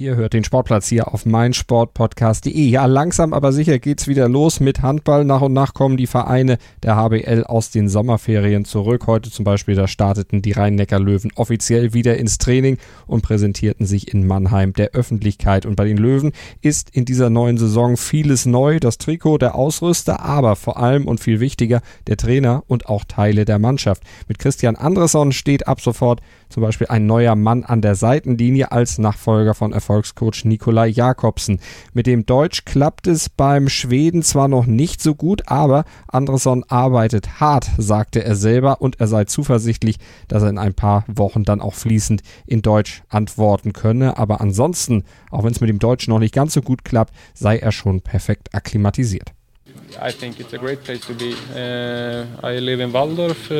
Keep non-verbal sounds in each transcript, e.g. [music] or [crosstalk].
Ihr hört den Sportplatz hier auf meinsportpodcast.de. Ja, langsam aber sicher geht's wieder los mit Handball. Nach und nach kommen die Vereine der HBL aus den Sommerferien zurück. Heute zum Beispiel, da starteten die Rhein-Neckar-Löwen offiziell wieder ins Training und präsentierten sich in Mannheim der Öffentlichkeit. Und bei den Löwen ist in dieser neuen Saison vieles neu. Das Trikot, der Ausrüster, aber vor allem und viel wichtiger der Trainer und auch Teile der Mannschaft. Mit Christian Andresson steht ab sofort zum Beispiel ein neuer Mann an der Seitenlinie als Nachfolger von Erfolgscoach Nikolai Jakobsen. Mit dem Deutsch klappt es beim Schweden zwar noch nicht so gut, aber Andresson arbeitet hart, sagte er selber, und er sei zuversichtlich, dass er in ein paar Wochen dann auch fließend in Deutsch antworten könne. Aber ansonsten, auch wenn es mit dem Deutsch noch nicht ganz so gut klappt, sei er schon perfekt akklimatisiert. I think it's a great place to be. Uh, I live in Waldorf, uh,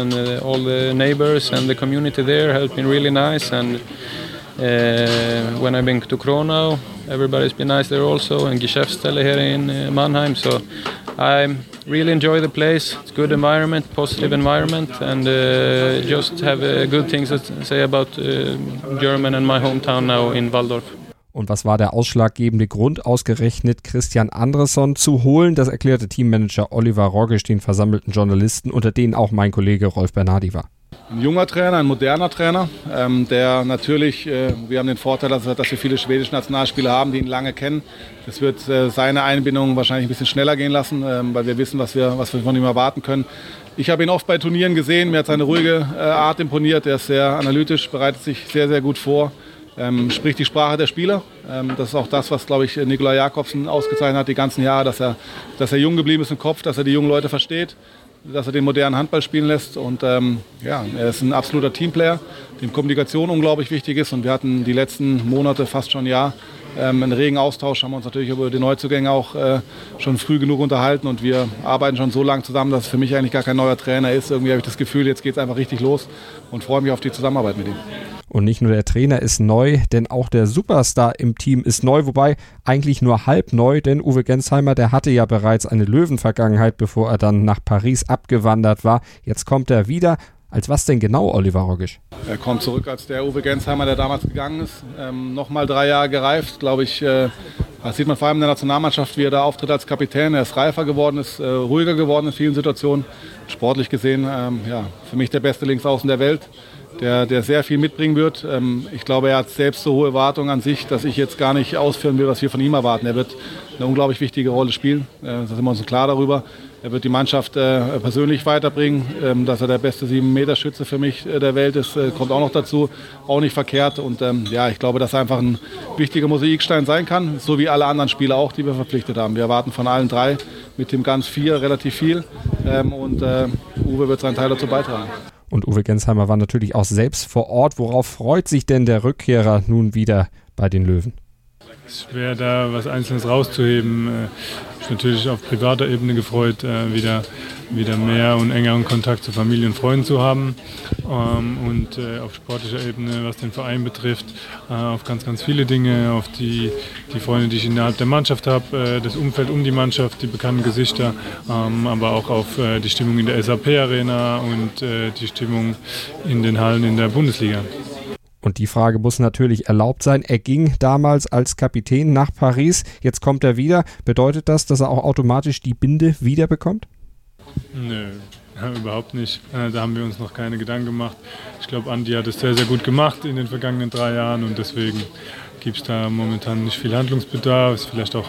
and uh, all the neighbors and the community there have been really nice. And uh, when I've been to Kronau, everybody's been nice there also, and Geschäftsstelle here in uh, Mannheim. So I really enjoy the place. It's good environment, positive environment, and uh, just have good things to say about German and my hometown now in Waldorf. Und was war der ausschlaggebende Grund, ausgerechnet Christian Andresson zu holen? Das erklärte Teammanager Oliver Roggisch den versammelten Journalisten, unter denen auch mein Kollege Rolf Bernardi war. Ein junger Trainer, ein moderner Trainer, ähm, der natürlich, äh, wir haben den Vorteil, dass, dass, wir viele schwedische Nationalspieler haben, die ihn lange kennen. Das wird äh, seine Einbindung wahrscheinlich ein bisschen schneller gehen lassen, ähm, weil wir wissen, was wir, was wir von ihm erwarten können. Ich habe ihn oft bei Turnieren gesehen, mir hat seine ruhige äh, Art imponiert, er ist sehr analytisch, bereitet sich sehr, sehr gut vor ähm, spricht die Sprache der Spieler. Ähm, das ist auch das, was, glaube ich, Nikolai Jakobsen ausgezeichnet hat die ganzen Jahre, dass er, dass er jung geblieben ist im Kopf, dass er die jungen Leute versteht, dass er den modernen Handball spielen lässt. Und ähm, ja, er ist ein absoluter Teamplayer, dem Kommunikation unglaublich wichtig ist. Und wir hatten die letzten Monate, fast schon ein Jahr, ähm, einen regen Austausch, haben wir uns natürlich über die Neuzugänge auch äh, schon früh genug unterhalten und wir arbeiten schon so lange zusammen, dass es für mich eigentlich gar kein neuer Trainer ist. Irgendwie habe ich das Gefühl, jetzt geht es einfach richtig los und freue mich auf die Zusammenarbeit mit ihm. Und nicht nur der Trainer ist neu, denn auch der Superstar im Team ist neu, wobei eigentlich nur halb neu, denn Uwe Gensheimer, der hatte ja bereits eine Löwenvergangenheit, bevor er dann nach Paris abgewandert war. Jetzt kommt er wieder als was denn genau, Oliver Rogisch? Er kommt zurück als der Uwe Gensheimer, der damals gegangen ist. Ähm, Nochmal drei Jahre gereift, glaube ich. Äh, das sieht man vor allem in der Nationalmannschaft, wie er da auftritt als Kapitän. Er ist reifer geworden, ist äh, ruhiger geworden in vielen Situationen. Sportlich gesehen, ähm, ja, für mich der beste Linksaußen der Welt der, der sehr viel mitbringen wird. Ähm, ich glaube, er hat selbst so hohe Erwartungen an sich, dass ich jetzt gar nicht ausführen will, was wir von ihm erwarten. Er wird eine unglaublich wichtige Rolle spielen. Äh, da sind wir uns klar darüber. Er wird die Mannschaft äh, persönlich weiterbringen. Ähm, dass er der beste 7-Meter-Schütze für mich äh, der Welt ist, kommt auch noch dazu. Auch nicht verkehrt. Und ähm, ja, ich glaube, dass er einfach ein wichtiger Mosaikstein sein kann. So wie alle anderen Spieler auch, die wir verpflichtet haben. Wir erwarten von allen drei mit dem ganz vier relativ viel. und Uwe wird seinen Teil dazu beitragen. Und Uwe Gensheimer war natürlich auch selbst vor Ort. Worauf freut sich denn der Rückkehrer nun wieder bei den Löwen? Schwer, da was Einzelnes rauszuheben. Ich bin natürlich auf privater Ebene gefreut, äh, wieder, wieder mehr und engeren Kontakt zu Familie und Freunden zu haben. Ähm, und äh, auf sportlicher Ebene, was den Verein betrifft, äh, auf ganz, ganz viele Dinge, auf die, die Freunde, die ich innerhalb der Mannschaft habe, das Umfeld um die Mannschaft, die bekannten Gesichter, ähm, aber auch auf die Stimmung in der SAP-Arena und die Stimmung in den Hallen in der Bundesliga. Und die Frage muss natürlich erlaubt sein. Er ging damals als Kapitän nach Paris. Jetzt kommt er wieder. Bedeutet das, dass er auch automatisch die Binde wiederbekommt? Nö, ja, überhaupt nicht. Äh, da haben wir uns noch keine Gedanken gemacht. Ich glaube, Andi hat es sehr, sehr gut gemacht in den vergangenen drei Jahren und deswegen gibt es da momentan nicht viel Handlungsbedarf. Ist vielleicht auch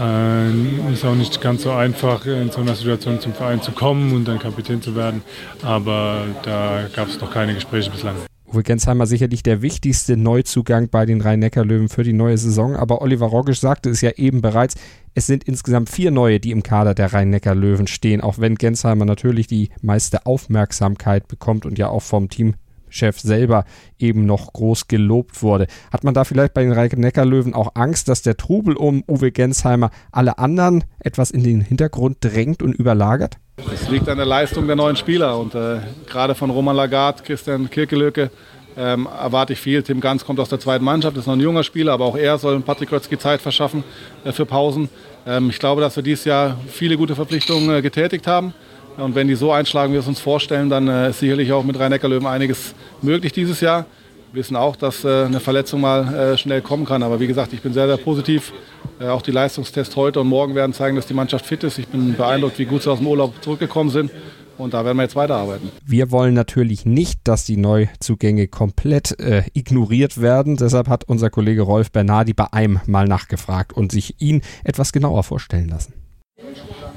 äh, ist auch nicht ganz so einfach, in so einer Situation zum Verein zu kommen und dann Kapitän zu werden. Aber da gab es noch keine Gespräche bislang. Uwe Gensheimer sicherlich der wichtigste Neuzugang bei den Rhein-Neckar-Löwen für die neue Saison. Aber Oliver Rogisch sagte es ja eben bereits, es sind insgesamt vier neue, die im Kader der Rhein-Neckar-Löwen stehen, auch wenn Gensheimer natürlich die meiste Aufmerksamkeit bekommt und ja auch vom Teamchef selber eben noch groß gelobt wurde. Hat man da vielleicht bei den Rhein-Neckar-Löwen auch Angst, dass der Trubel um Uwe Gensheimer alle anderen etwas in den Hintergrund drängt und überlagert? Es liegt an der Leistung der neuen Spieler und äh, gerade von Roman Lagarde, Christian Kirkelöke, ähm, erwarte ich viel. Tim Ganz kommt aus der zweiten Mannschaft, ist noch ein junger Spieler, aber auch er soll Patrick Rötzky Zeit verschaffen äh, für Pausen. Ähm, ich glaube, dass wir dieses Jahr viele gute Verpflichtungen äh, getätigt haben. Und wenn die so einschlagen, wie wir es uns vorstellen, dann äh, ist sicherlich auch mit Rhein-Neckar-Löwen einiges möglich dieses Jahr. Wir wissen auch, dass äh, eine Verletzung mal äh, schnell kommen kann. Aber wie gesagt, ich bin sehr, sehr positiv. Äh, auch die Leistungstests heute und morgen werden zeigen, dass die Mannschaft fit ist. Ich bin beeindruckt, wie gut sie aus dem Urlaub zurückgekommen sind. Und da werden wir jetzt weiterarbeiten. Wir wollen natürlich nicht, dass die Neuzugänge komplett äh, ignoriert werden. Deshalb hat unser Kollege Rolf Bernardi bei einem mal nachgefragt und sich ihn etwas genauer vorstellen lassen.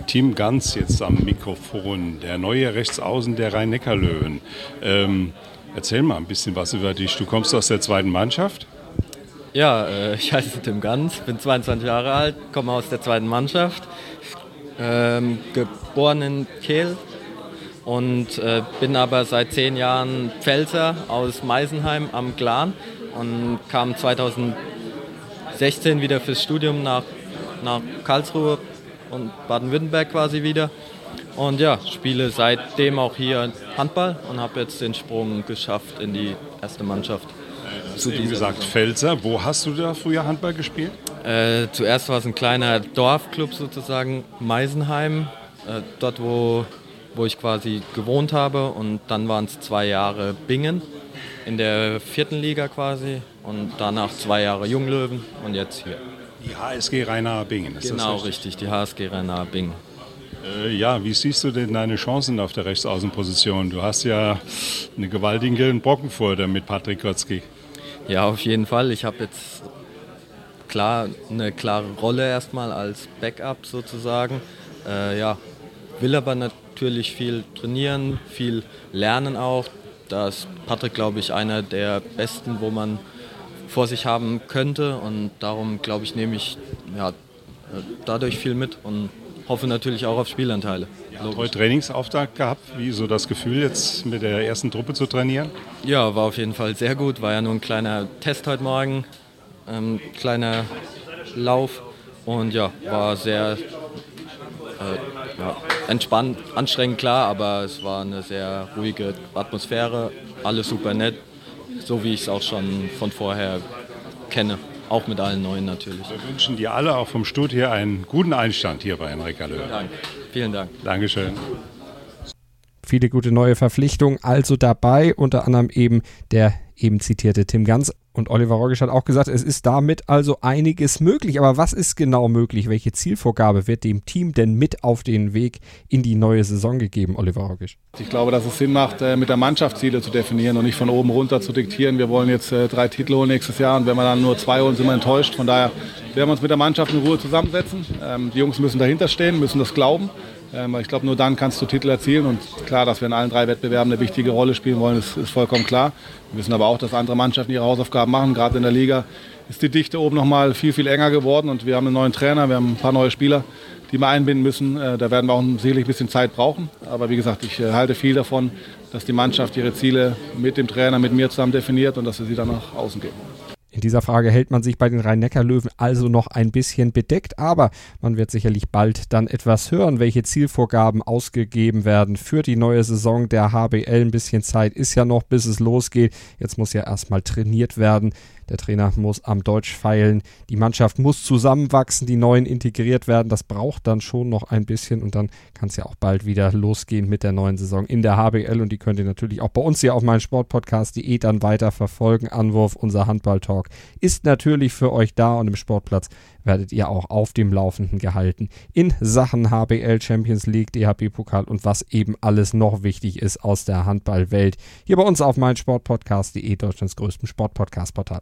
Team Ganz jetzt am Mikrofon, der neue Rechtsaußen der Rhein-Neckar-Löwen. Ähm, erzähl mal ein bisschen was über dich. Du kommst aus der zweiten Mannschaft? Ja, äh, [laughs] ich heiße Tim Ganz, bin 22 Jahre alt, komme aus der zweiten Mannschaft. Ähm, geboren in Kehl, und äh, bin aber seit zehn Jahren Pfälzer aus Meisenheim am Glan und kam 2016 wieder fürs Studium nach, nach Karlsruhe und Baden-Württemberg quasi wieder. Und ja, spiele seitdem auch hier Handball und habe jetzt den Sprung geschafft in die erste Mannschaft. Hast eben gesagt Pfälzer. Wo hast du da früher Handball gespielt? Äh, zuerst war es ein kleiner Dorfclub sozusagen, Meisenheim. Äh, dort, wo wo ich quasi gewohnt habe. Und dann waren es zwei Jahre Bingen in der vierten Liga quasi und danach zwei Jahre Junglöwen und jetzt hier. Die HSG Rheinaer Bingen, ist genau, das richtig? richtig, die HSG Rheinaer Bingen. Äh, ja, wie siehst du denn deine Chancen auf der Rechtsaußenposition? Du hast ja einen gewaltigen Brocken vor dir mit Patrick Kotzki. Ja, auf jeden Fall. Ich habe jetzt klar eine klare Rolle erstmal als Backup sozusagen. Äh, ja, will aber natürlich viel trainieren, viel lernen auch. Da ist Patrick, glaube ich, einer der besten, wo man vor sich haben könnte. Und darum, glaube ich, nehme ich ja, dadurch viel mit und hoffe natürlich auch auf Spielanteile. Ja, heute Trainingsauftakt gehabt. Wie so das Gefühl, jetzt mit der ersten Truppe zu trainieren? Ja, war auf jeden Fall sehr gut. War ja nur ein kleiner Test heute Morgen, ähm, kleiner Lauf. Und ja, war sehr äh, ja, entspannt, anstrengend klar, aber es war eine sehr ruhige Atmosphäre, alles super nett, so wie ich es auch schon von vorher kenne. Auch mit allen Neuen natürlich. Wir wünschen dir alle auch vom hier einen guten Einstand hier bei Henrik Löw. Vielen Dank. Vielen Dank. Dankeschön. Viele gute neue Verpflichtungen also dabei, unter anderem eben der eben zitierte Tim Ganz. Und Oliver Rogisch hat auch gesagt, es ist damit also einiges möglich. Aber was ist genau möglich? Welche Zielvorgabe wird dem Team denn mit auf den Weg in die neue Saison gegeben, Oliver Rogisch? Ich glaube, dass es Sinn macht, äh, mit der Mannschaft Ziele zu definieren und nicht von oben runter zu diktieren. Wir wollen jetzt äh, drei Titel holen nächstes Jahr und wenn wir dann nur zwei holen, sind wir enttäuscht. Von daher werden wir uns mit der Mannschaft in Ruhe zusammensetzen. Ähm, die Jungs müssen dahinter stehen, müssen das glauben. Ähm, ich glaube, nur dann kannst du Titel erzielen. Und klar, dass wir in allen drei Wettbewerben eine wichtige Rolle spielen wollen, ist, ist vollkommen klar. Wir wissen aber auch, dass andere Mannschaften ihre Hausaufgaben machen. Gerade in der Liga ist die Dichte oben noch mal viel, viel enger geworden. Und wir haben einen neuen Trainer, wir haben ein paar neue Spieler, die wir einbinden müssen. Äh, da werden wir auch sicherlich ein bisschen Zeit brauchen. Aber wie gesagt, ich äh, halte viel davon, dass die Mannschaft ihre Ziele mit dem Trainer, mit mir zusammen definiert und dass wir sie dann nach außen geben. In dieser Frage hält man sich bei den Rhein-Neckar-Löwen also noch ein bisschen bedeckt, aber man wird sicherlich bald dann etwas hören, welche Zielvorgaben ausgegeben werden für die neue Saison der HBL. Ein bisschen Zeit ist ja noch, bis es losgeht. Jetzt muss ja erstmal trainiert werden. Der Trainer muss am Deutsch feilen. Die Mannschaft muss zusammenwachsen, die Neuen integriert werden. Das braucht dann schon noch ein bisschen und dann kann es ja auch bald wieder losgehen mit der neuen Saison in der HBL. Und die könnt ihr natürlich auch bei uns hier auf meinem Sportpodcast.de dann weiter verfolgen. Anwurf, unser Handball-Talk ist natürlich für euch da und im Sportplatz werdet ihr auch auf dem Laufenden gehalten in Sachen HBL Champions League, DHB-Pokal und was eben alles noch wichtig ist aus der Handballwelt. Hier bei uns auf meinsportpodcast.de, Deutschlands größtem Sportpodcast-Portal.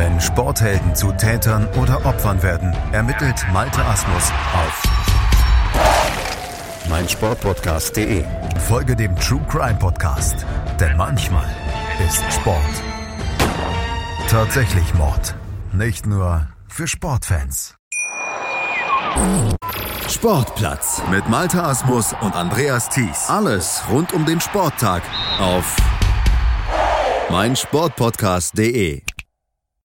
Wenn Sporthelden zu Tätern oder Opfern werden, ermittelt Malte Asmus auf meinsportpodcast.de. Folge dem True Crime Podcast, denn manchmal ist Sport tatsächlich Mord. nicht nur für Sportfans. Sportplatz mit Malta Asmus und Andreas Thies. Alles rund um den Sporttag auf meinsportpodcast.de.